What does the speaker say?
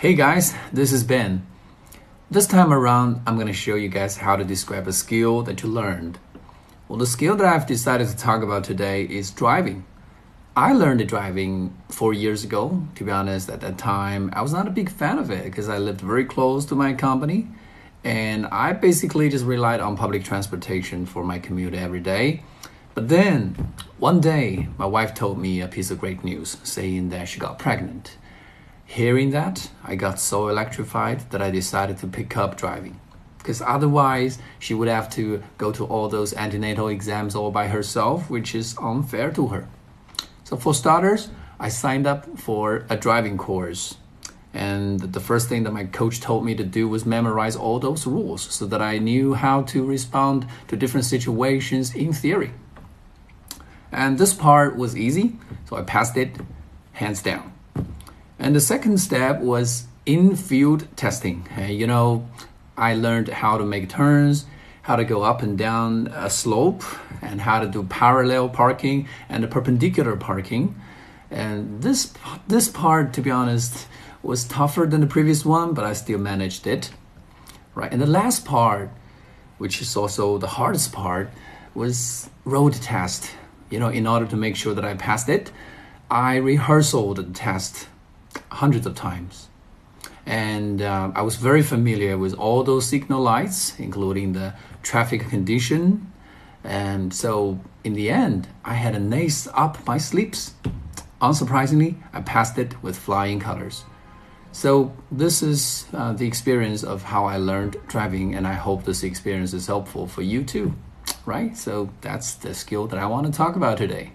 Hey guys, this is Ben. This time around, I'm going to show you guys how to describe a skill that you learned. Well, the skill that I've decided to talk about today is driving. I learned driving four years ago. To be honest, at that time, I was not a big fan of it because I lived very close to my company and I basically just relied on public transportation for my commute every day. But then, one day, my wife told me a piece of great news saying that she got pregnant. Hearing that, I got so electrified that I decided to pick up driving. Because otherwise, she would have to go to all those antenatal exams all by herself, which is unfair to her. So, for starters, I signed up for a driving course. And the first thing that my coach told me to do was memorize all those rules so that I knew how to respond to different situations in theory. And this part was easy, so I passed it hands down. And the second step was in field testing. You know, I learned how to make turns, how to go up and down a slope, and how to do parallel parking and perpendicular parking. And this this part, to be honest, was tougher than the previous one, but I still managed it. Right, and the last part, which is also the hardest part, was road test. You know, in order to make sure that I passed it, I rehearsed the test hundreds of times. And uh, I was very familiar with all those signal lights, including the traffic condition. And so, in the end, I had an ace up my sleeves. Unsurprisingly, I passed it with flying colors. So, this is uh, the experience of how I learned driving, and I hope this experience is helpful for you too, right? So, that's the skill that I want to talk about today.